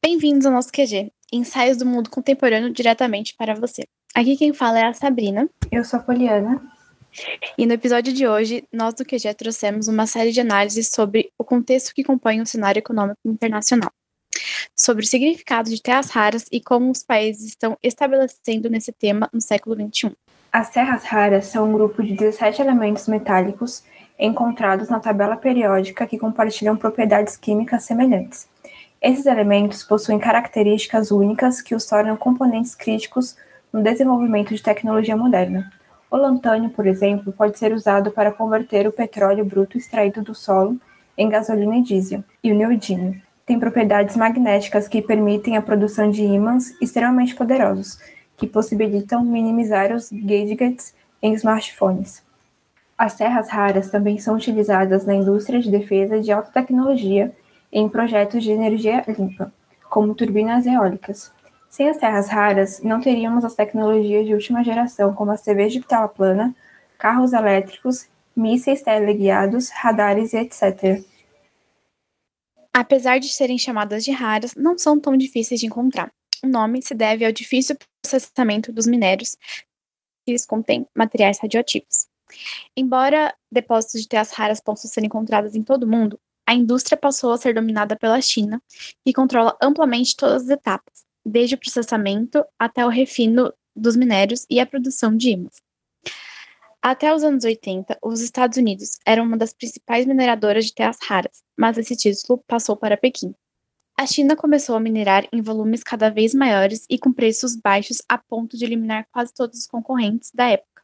Bem-vindos ao nosso QG, ensaios do mundo contemporâneo diretamente para você. Aqui quem fala é a Sabrina. Eu sou a Poliana. E no episódio de hoje, nós do QG trouxemos uma série de análises sobre o contexto que compõe o cenário econômico internacional, sobre o significado de terras raras e como os países estão estabelecendo nesse tema no século XXI. As terras raras são um grupo de 17 elementos metálicos encontrados na tabela periódica que compartilham propriedades químicas semelhantes. Esses elementos possuem características únicas que os tornam componentes críticos no desenvolvimento de tecnologia moderna. O lantânio, por exemplo, pode ser usado para converter o petróleo bruto extraído do solo em gasolina e diesel, e o neodímio tem propriedades magnéticas que permitem a produção de ímãs extremamente poderosos, que possibilitam minimizar os gadgets em smartphones. As terras raras também são utilizadas na indústria de defesa de alta tecnologia em projetos de energia limpa, como turbinas eólicas. Sem as terras raras, não teríamos as tecnologias de última geração, como as TVs de tela plana, carros elétricos, mísseis teleguiados, radares e etc. Apesar de serem chamadas de raras, não são tão difíceis de encontrar. O nome se deve ao difícil processamento dos minérios, que eles contêm materiais radioativos. Embora depósitos de terras raras possam ser encontrados em todo o mundo, a indústria passou a ser dominada pela China, que controla amplamente todas as etapas, desde o processamento até o refino dos minérios e a produção de ímãs. Até os anos 80, os Estados Unidos eram uma das principais mineradoras de terras raras, mas esse título passou para Pequim. A China começou a minerar em volumes cada vez maiores e com preços baixos a ponto de eliminar quase todos os concorrentes da época,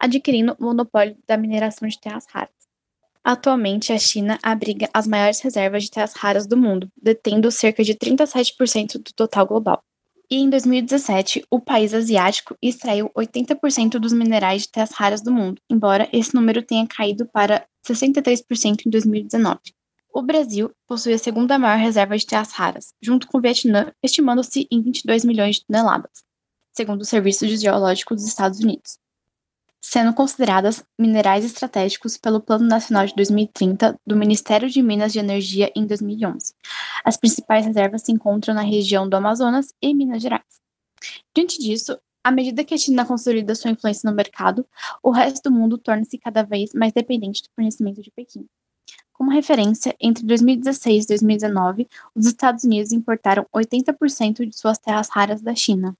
adquirindo o monopólio da mineração de terras raras. Atualmente, a China abriga as maiores reservas de terras raras do mundo, detendo cerca de 37% do total global. E em 2017, o país asiático extraiu 80% dos minerais de terras raras do mundo, embora esse número tenha caído para 63% em 2019. O Brasil possui a segunda maior reserva de terras raras, junto com o Vietnã, estimando-se em 22 milhões de toneladas, segundo o Serviço Geológico dos Estados Unidos, sendo consideradas minerais estratégicos pelo Plano Nacional de 2030 do Ministério de Minas e Energia em 2011. As principais reservas se encontram na região do Amazonas e Minas Gerais. Diante disso, à medida que a China consolida sua influência no mercado, o resto do mundo torna-se cada vez mais dependente do fornecimento de Pequim. Como referência, entre 2016 e 2019, os Estados Unidos importaram 80% de suas terras raras da China.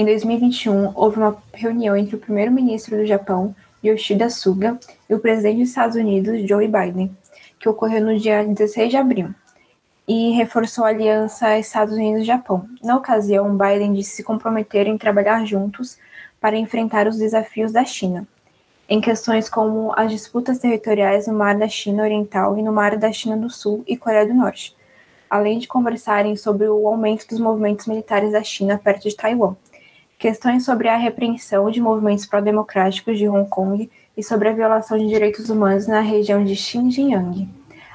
Em 2021, houve uma reunião entre o primeiro-ministro do Japão, Yoshida Suga, e o presidente dos Estados Unidos, Joe Biden, que ocorreu no dia 16 de abril, e reforçou a aliança Estados Unidos-Japão. Na ocasião, Biden disse se comprometer em trabalhar juntos para enfrentar os desafios da China, em questões como as disputas territoriais no Mar da China Oriental e no Mar da China do Sul e Coreia do Norte, além de conversarem sobre o aumento dos movimentos militares da China perto de Taiwan, questões sobre a repreensão de movimentos pró-democráticos de Hong Kong e sobre a violação de direitos humanos na região de Xinjiang.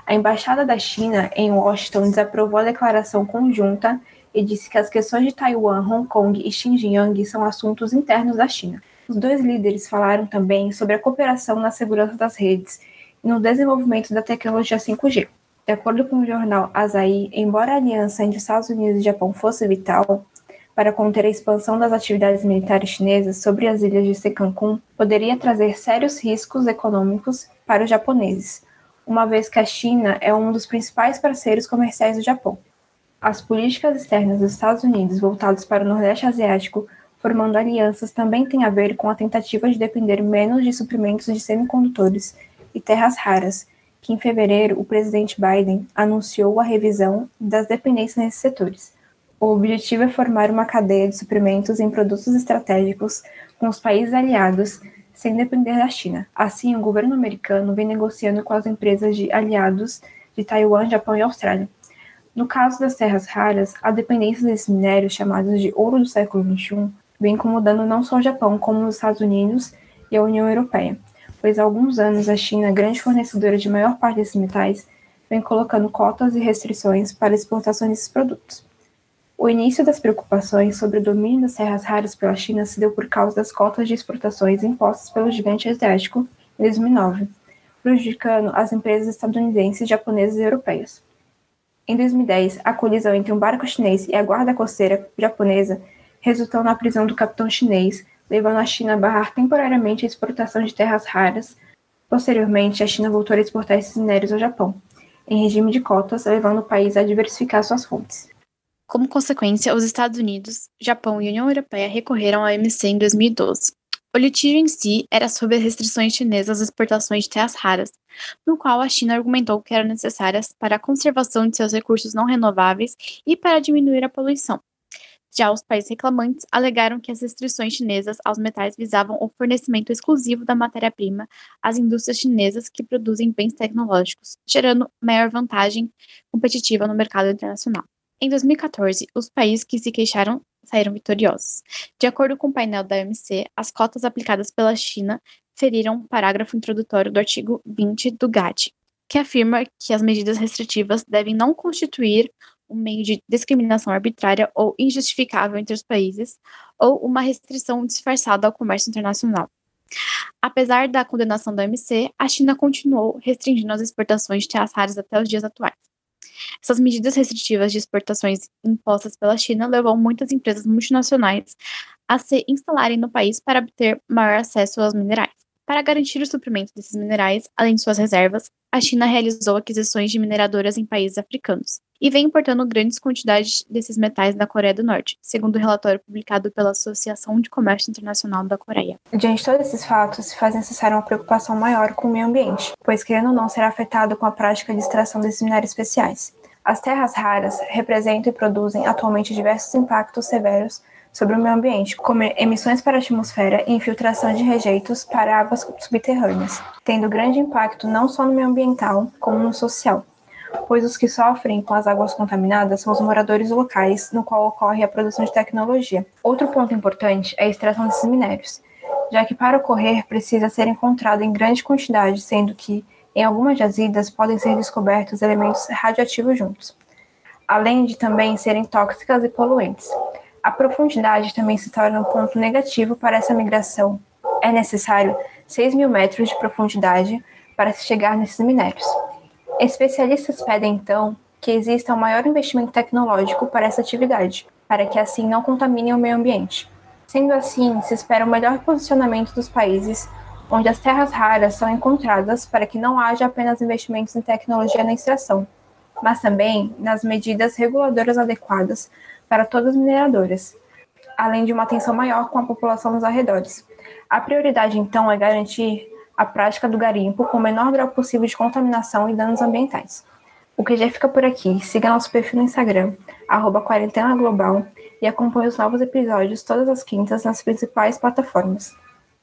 A embaixada da China em Washington desaprovou a declaração conjunta e disse que as questões de Taiwan, Hong Kong e Xinjiang são assuntos internos da China. Os dois líderes falaram também sobre a cooperação na segurança das redes e no desenvolvimento da tecnologia 5G. De acordo com o jornal Asahi, embora a aliança entre Estados Unidos e Japão fosse vital para conter a expansão das atividades militares chinesas sobre as ilhas de Senkankun, poderia trazer sérios riscos econômicos para os japoneses, uma vez que a China é um dos principais parceiros comerciais do Japão. As políticas externas dos Estados Unidos voltadas para o Nordeste Asiático formando alianças também tem a ver com a tentativa de depender menos de suprimentos de semicondutores e terras raras, que em fevereiro o presidente Biden anunciou a revisão das dependências nesses setores. O objetivo é formar uma cadeia de suprimentos em produtos estratégicos com os países aliados, sem depender da China. Assim, o governo americano vem negociando com as empresas de aliados de Taiwan, Japão e Austrália. No caso das terras raras, a dependência desses minérios, chamados de ouro do século XXI, vem incomodando não só o Japão, como os Estados Unidos e a União Europeia, pois há alguns anos a China, grande fornecedora de maior parte desses metais, vem colocando cotas e restrições para exportação desses produtos. O início das preocupações sobre o domínio das terras raras pela China se deu por causa das cotas de exportações impostas pelo gigante asiático em 2009, prejudicando as empresas estadunidenses, japonesas e europeias. Em 2010, a colisão entre um barco chinês e a guarda costeira japonesa resultou na prisão do capitão chinês, levando a China a barrar temporariamente a exportação de terras raras. Posteriormente, a China voltou a exportar esses minérios ao Japão, em regime de cotas, levando o país a diversificar suas fontes. Como consequência, os Estados Unidos, Japão e União Europeia recorreram ao OMC em 2012. O litígio em si era sobre as restrições chinesas às exportações de terras raras, no qual a China argumentou que eram necessárias para a conservação de seus recursos não renováveis e para diminuir a poluição. Já os países reclamantes alegaram que as restrições chinesas aos metais visavam o fornecimento exclusivo da matéria-prima às indústrias chinesas que produzem bens tecnológicos, gerando maior vantagem competitiva no mercado internacional. Em 2014, os países que se queixaram saíram vitoriosos. De acordo com o painel da OMC, as cotas aplicadas pela China feriram o parágrafo introdutório do artigo 20 do GATT, que afirma que as medidas restritivas devem não constituir um meio de discriminação arbitrária ou injustificável entre os países, ou uma restrição disfarçada ao comércio internacional. Apesar da condenação da OMC, a China continuou restringindo as exportações de terras raras até os dias atuais. Essas medidas restritivas de exportações impostas pela China levou muitas empresas multinacionais a se instalarem no país para obter maior acesso aos minerais. Para garantir o suprimento desses minerais, além de suas reservas, a China realizou aquisições de mineradoras em países africanos e vem importando grandes quantidades desses metais da Coreia do Norte, segundo o relatório publicado pela Associação de Comércio Internacional da Coreia. Diante de todos esses fatos, se faz necessária uma preocupação maior com o meio ambiente, pois querendo ou não será afetado com a prática de extração desses minérios especiais. As terras raras representam e produzem atualmente diversos impactos severos sobre o meio ambiente, como emissões para a atmosfera e infiltração de rejeitos para águas subterrâneas, tendo grande impacto não só no meio ambiental, como no social, pois os que sofrem com as águas contaminadas são os moradores locais, no qual ocorre a produção de tecnologia. Outro ponto importante é a extração desses minérios, já que para ocorrer precisa ser encontrado em grande quantidade, sendo que em algumas jazidas podem ser descobertos elementos radioativos juntos, além de também serem tóxicas e poluentes. A profundidade também se torna um ponto negativo para essa migração. É necessário 6 mil metros de profundidade para se chegar nesses minérios. Especialistas pedem, então, que exista um maior investimento tecnológico para essa atividade, para que assim não contamine o meio ambiente. Sendo assim, se espera um melhor posicionamento dos países onde as terras raras são encontradas para que não haja apenas investimentos em tecnologia na extração, mas também nas medidas reguladoras adequadas para todas as mineradoras, além de uma atenção maior com a população nos arredores. A prioridade, então, é garantir a prática do garimpo com o menor grau possível de contaminação e danos ambientais. O que já fica por aqui. Siga nosso perfil no Instagram, arroba Quarentena Global, e acompanhe os novos episódios todas as quintas nas principais plataformas.